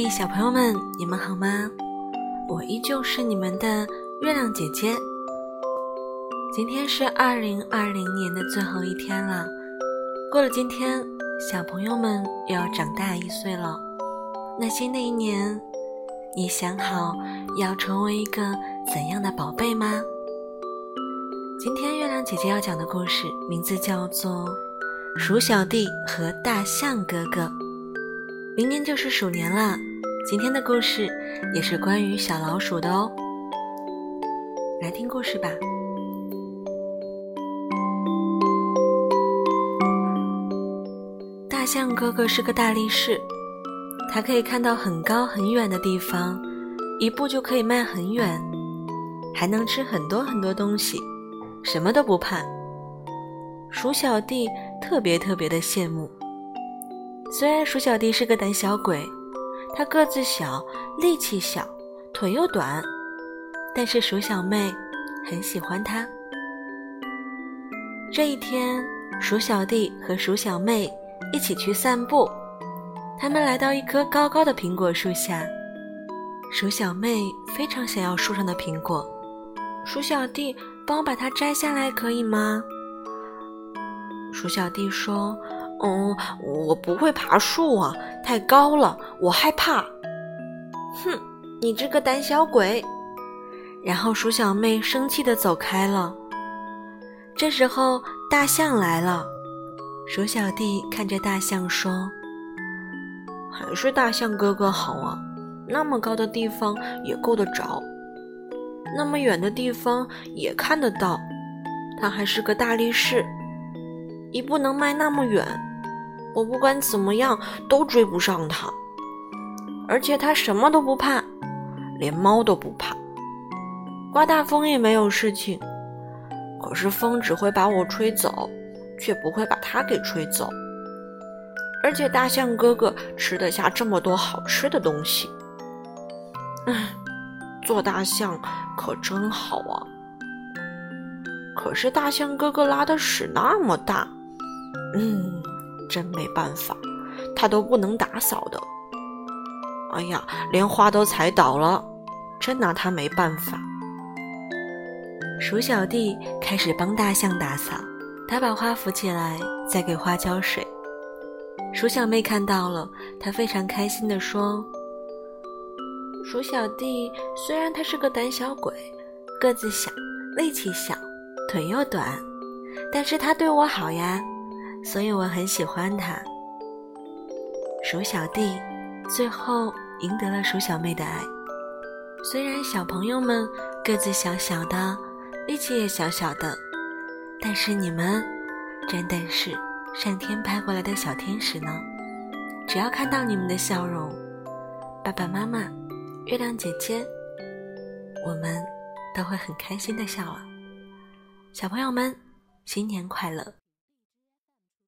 嘿，小朋友们，你们好吗？我依旧是你们的月亮姐姐。今天是二零二零年的最后一天了，过了今天，小朋友们又要长大一岁了。那新的一年，你想好要成为一个怎样的宝贝吗？今天月亮姐姐要讲的故事名字叫做《鼠小弟和大象哥哥》。明年就是鼠年了，今天的故事也是关于小老鼠的哦。来听故事吧。大象哥哥是个大力士，他可以看到很高很远的地方，一步就可以迈很远，还能吃很多很多东西，什么都不怕。鼠小弟特别特别的羡慕。虽然鼠小弟是个胆小鬼，他个子小，力气小，腿又短，但是鼠小妹很喜欢他。这一天，鼠小弟和鼠小妹一起去散步，他们来到一棵高高的苹果树下。鼠小妹非常想要树上的苹果，鼠小弟帮我把它摘下来可以吗？鼠小弟说。嗯，我不会爬树啊，太高了，我害怕。哼，你这个胆小鬼！然后鼠小妹生气的走开了。这时候大象来了，鼠小弟看着大象说：“还是大象哥哥好啊，那么高的地方也够得着，那么远的地方也看得到。他还是个大力士，一步能迈那么远。”我不管怎么样都追不上他，而且他什么都不怕，连猫都不怕。刮大风也没有事情，可是风只会把我吹走，却不会把他给吹走。而且大象哥哥吃得下这么多好吃的东西，唉，做大象可真好啊！可是大象哥哥拉的屎那么大，嗯。真没办法，他都不能打扫的。哎呀，连花都踩倒了，真拿他没办法。鼠小弟开始帮大象打扫，他把花扶起来，再给花浇水。鼠小妹看到了，她非常开心地说：“鼠小弟虽然他是个胆小鬼，个子小，力气小，腿又短，但是他对我好呀。”所以我很喜欢他。鼠小弟最后赢得了鼠小妹的爱。虽然小朋友们个子小小的，力气也小小的，但是你们真的是上天派过来的小天使呢。只要看到你们的笑容，爸爸妈妈、月亮姐姐，我们都会很开心的笑了。小朋友们，新年快乐！